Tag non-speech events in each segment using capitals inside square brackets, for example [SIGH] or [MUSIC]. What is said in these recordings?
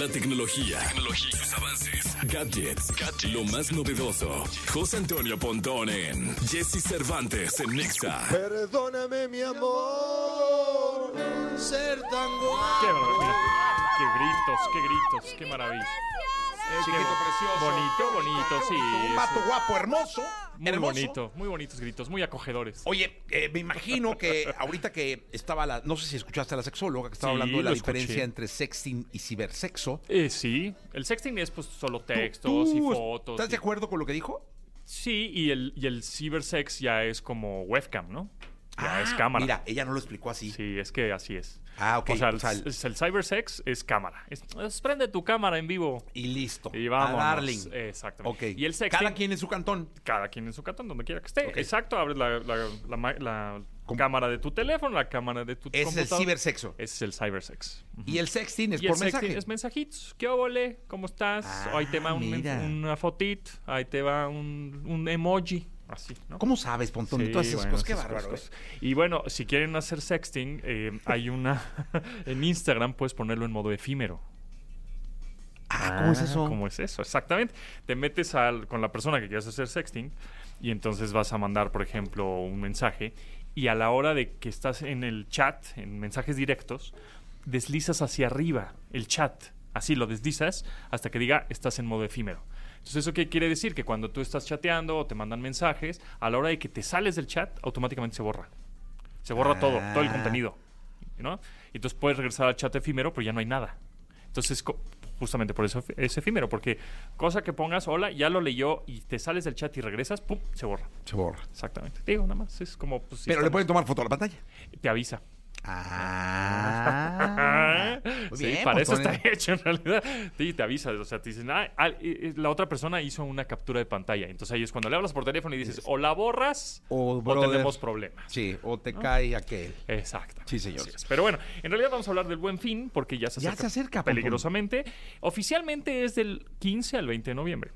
La tecnología, tecnología, sus avances, gadgets, lo más novedoso. José Antonio Pontón en Jesse Cervantes en Nexa. Perdóname, mi amor, ser tan guapo. Qué. Qué gritos, qué gritos, qué maravilla. Chiquito precioso. Bonito, bonito, sí. Un vato guapo, hermoso. Muy hermoso. bonito, muy bonitos gritos, muy acogedores. Oye, eh, me imagino que ahorita que estaba la. No sé si escuchaste a la sexóloga que estaba Sí, hablando de la diferencia escuché. entre sexting y cibersexo. Eh, sí, el sexting es pues solo ¿Tú- textos y fotos. ¿Estás y- de acuerdo con lo que dijo? Sí, y el, y el cibersex ya es como webcam, ¿no? Ya Ah, es cámara. Mira, ella no lo explicó así. Sí, es que así es. Ah, ok. O sea, el, O sea, el- es- el cybersex es cámara. Es, es prende tu cámara en vivo. Y listo. Y vamos. Darling. Exactamente. Ok. Y el sexting, Cada quien en su cantón. cada quien en su cantón, donde quiera que esté. Exacto, abres la, la- la ma- la ¿Cómo? cámara de tu teléfono, la cámara de tu Ese es el cibersexo. Ese es el cybersex. Ujú. Y el sexting es Y el por sexting mensaje. es mensajitos. ¿Qué óvole? ¿Cómo estás? Ah, ahí te va un- una fotito. Ahí te va un, un emoji. Así, ¿no? ¿Cómo sabes, Pontón, Sí, todas esas bueno, cosas? Qué esas bárbaro. cosas. ¿eh? Y bueno, si quieren hacer sexting, eh, hay una... [LAUGHS] en Instagram puedes ponerlo en modo efímero. Ah, ¿cómo es eso? ¿Cómo es eso? Exactamente. Te metes al- con la persona que quieres hacer sexting y entonces vas a mandar, por ejemplo, un mensaje y a la hora de que estás en el chat, en mensajes directos, deslizas hacia arriba el chat. Así lo deslizas hasta que diga estás en modo efímero. Entonces, ¿eso qué quiere decir? Que cuando tú estás chateando o te mandan mensajes, a la hora de que te sales del chat, automáticamente se borra. Se borra todo, todo el Ah. contenido. ¿no? Y entonces puedes regresar al chat efímero, pero ya no hay nada. Entonces, justamente por eso es efímero, porque cosa que pongas, hola, ya lo leyó y te sales del chat y regresas, ¡pum! Se borra. Se borra. Exactamente. Digo, nada más, es como... Pues, si Pero le pueden tomar foto a la pantalla. Te avisa. Ah. [LAUGHS] Muy sí, bien, para eso Pontón, está hecho en realidad. Sí, te avisa. O sea, te dicen, ah, ah, la otra persona hizo una captura de pantalla. Entonces ahí es cuando le hablas por teléfono y dices, o la borras O, tenemos problemas. Sí, o te cae aquel. Exacto. Sí, señor. Pero bueno, en realidad vamos a hablar del buen fin porque ya se Ya acerca, se acerca, Pontón. peligrosamente. Oficialmente es del 15 al 20 de noviembre.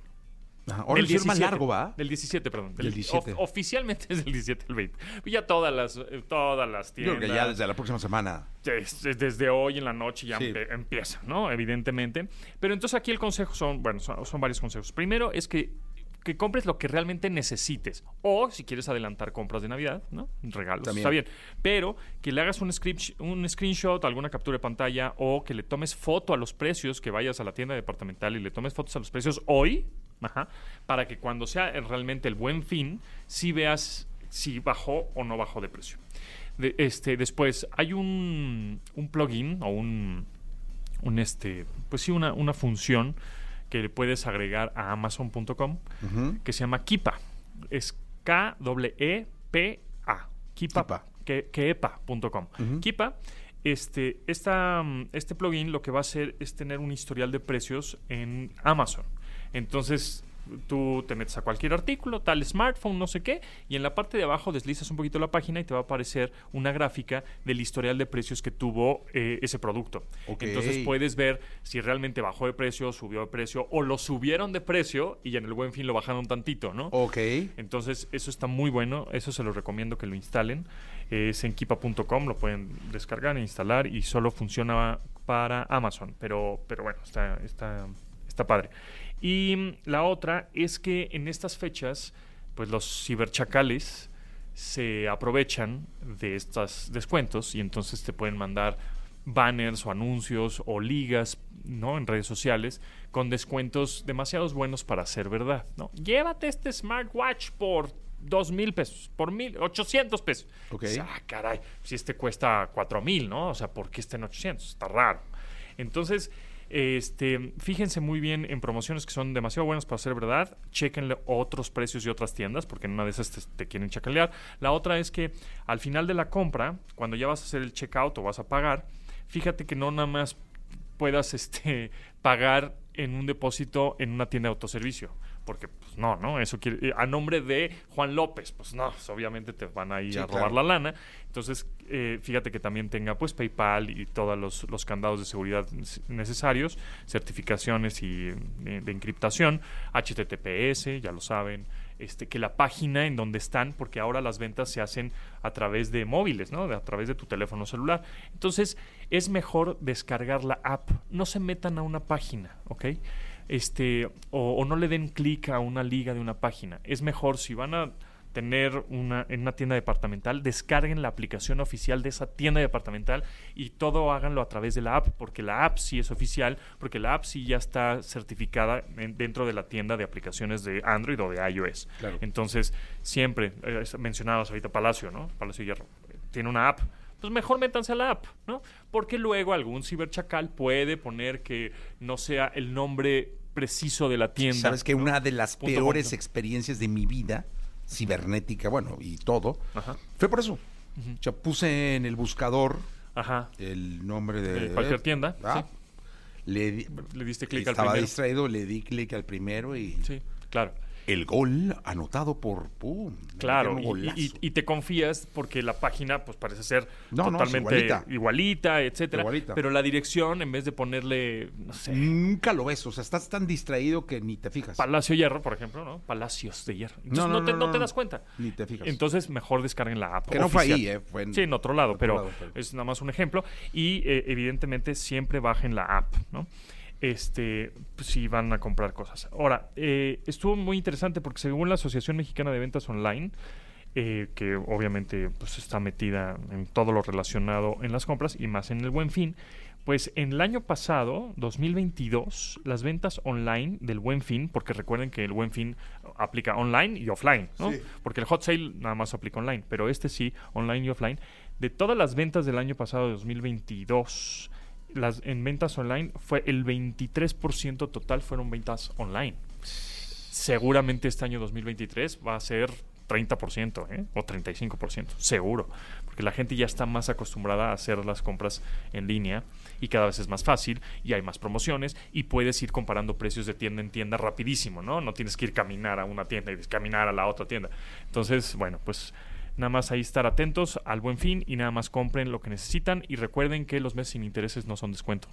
Ajá, Ahora Del lo hicieron más 17, largo, ¿va? Del 17, perdón. Del 17. of- oficialmente es del 17 al 20. Pues ya todas las, eh, todas las Yo tiendas. creo que ya desde la próxima semana. Desde, desde hoy en la noche ya Sí. empieza, ¿no? Evidentemente. Pero entonces aquí el consejo son, bueno, son, son varios consejos. Primero es que, que compres lo que realmente necesites. O si quieres adelantar compras de Navidad, ¿no? Regalos, También. está bien. Pero que le hagas un, script, un screenshot, alguna captura de pantalla o que le tomes foto a los precios, que vayas a la tienda departamental y le tomes fotos a los precios hoy, ajá, para que cuando sea realmente el buen fin, sí veas si bajó o no bajó de precio. De- este, después, hay un, un plugin o un, un este, pues sí, una, una función que le puedes agregar a Amazon.com que se llama Kipa. Es K-E-P-A. Kipa. Kipa. Que. Ujú. Kipa, este, esta, este plugin lo que va a hacer es tener un historial de precios en Amazon. Entonces, tú te metes a cualquier artículo, tal smartphone, no sé qué, y en la parte de abajo deslizas un poquito la página y te va a aparecer una gráfica del historial de precios que tuvo eh, ese producto. Ok. Entonces puedes ver si realmente bajó de precio, subió de precio, o lo subieron de precio y en el buen fin lo bajaron tantito, ¿no? Ok. Entonces, eso está muy bueno. Eso se lo recomiendo que lo instalen. Es en kipa.com, lo pueden descargar e instalar y solo funciona para Amazon. Pero, pero bueno, está, está, está padre. Y la otra es que en estas fechas, pues los ciberchacales se aprovechan de estos descuentos y entonces te pueden mandar banners o anuncios o ligas ¿no? en redes sociales con descuentos demasiados buenos para ser verdad. ¿no? Llévate este smartwatch por dos mil pesos, por mil, 800 pesos. Ok. Ah, caray, si este cuesta cuatro mil, ¿no? O sea, ¿por qué está en 800? Está raro. Entonces, este, fíjense muy bien en promociones que son demasiado buenas para ser verdad. Chequenle otros precios y otras tiendas, porque en una de esas te, te quieren chacalear. La otra es que al final de la compra, cuando ya vas a hacer el checkout o vas a pagar, fíjate que no nada más puedas este, pagar en un depósito en una tienda de autoservicio. Porque, pues no, ¿no? Eso quiere. eh, A nombre de Juan López, pues no, pues, obviamente te van a ir Sí, a robar claro. la lana. Entonces, eh, fíjate que también tenga pues PayPal y todos los, los candados de seguridad necesarios, certificaciones y eh, de encriptación, HTTPS, ya lo saben, este, que la página en donde están, porque ahora las ventas se hacen a través de móviles, ¿no? De- a través de tu teléfono celular. Entonces, es mejor descargar la app. No se metan a una página, ¿ok? Este, o, o no le den clic a una liga de una página. Es mejor si van a tener una en una tienda departamental, descarguen la aplicación oficial de esa tienda departamental y todo háganlo a través de la app, porque la app sí es oficial, porque la app sí ya está certificada en- dentro de la tienda de aplicaciones de Android o de iOS. Claro. Entonces, siempre, eh, mencionabas ahorita Palacio, ¿no? Palacio Hierro, tiene una app. Pues mejor métanse a la app, ¿no? Porque luego algún ciberchacal puede poner que no sea el nombre preciso de la tienda. Sabes que ¿no? una de las Punto, peores punto. experiencias de mi vida, cibernética, bueno, y todo, Ajá. fue por eso. O sea, puse en el buscador Ajá. el nombre de... De cualquier tienda, Ah, Le, di- Le diste clic al estaba primero. distraído, le di clic al primero y Sí, claro. El gol anotado por... ¡Pum! Claro, y, y- golazo. y te confías porque la página pues parece ser No, no, es totalmente igualita. igualita, etcétera. Igualita. Pero la dirección, en vez de ponerle, no sé, Nunca lo ves, o sea, estás tan distraído que ni te fijas. Palacio Hierro, por ejemplo, ¿no? Palacios de Hierro. Entonces No, te, no, das cuenta. Ni te fijas. Entonces mejor descarguen la app. Que no fue ahí, ¿eh? Fue en- Sí, en otro lado, otro pero, lado, pero- es nada más un ejemplo. Y eh, evidentemente siempre bajen la app, ¿no? Este, pues, si van a comprar cosas. Ahora, eh, estuvo muy interesante porque según la Asociación Mexicana de Ventas Online, eh, que obviamente pues, está metida en todo lo relacionado en las compras y más en el buen fin, pues en el año pasado, 2022, las ventas online del buen fin, porque recuerden que el buen fin aplica online y offline, ¿no? Sí. Porque el hot sale nada más aplica online, pero este sí, online y offline. De todas las ventas del año pasado, de 2022, las, en ventas online fue el 23% total fueron ventas online. Seguramente este año 2023 va a ser 30% ¿eh? o 35%, seguro, porque la gente ya está más acostumbrada a hacer las compras en línea y cada vez es más fácil y hay más promociones y puedes ir comparando precios de tienda en tienda rapidísimo, ¿no? No tienes que ir caminar a una tienda y caminar a la otra tienda. Entonces, bueno, pues nada más ahí estar atentos al buen fin y nada más compren lo que necesitan y recuerden que los meses sin intereses no son descuento.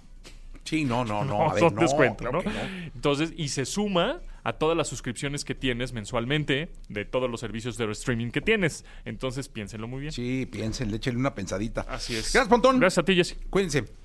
Sí, no, no, no. [LAUGHS] No, a ver, son no, descuento, ¿no? Entonces, y se suma a todas las suscripciones que tienes mensualmente de todos los servicios de streaming que tienes. Entonces, piénsenlo muy bien. Sí, piensen, échenle una pensadita. Así es. Gracias, Pontón. Gracias a ti, Jessy. Cuídense.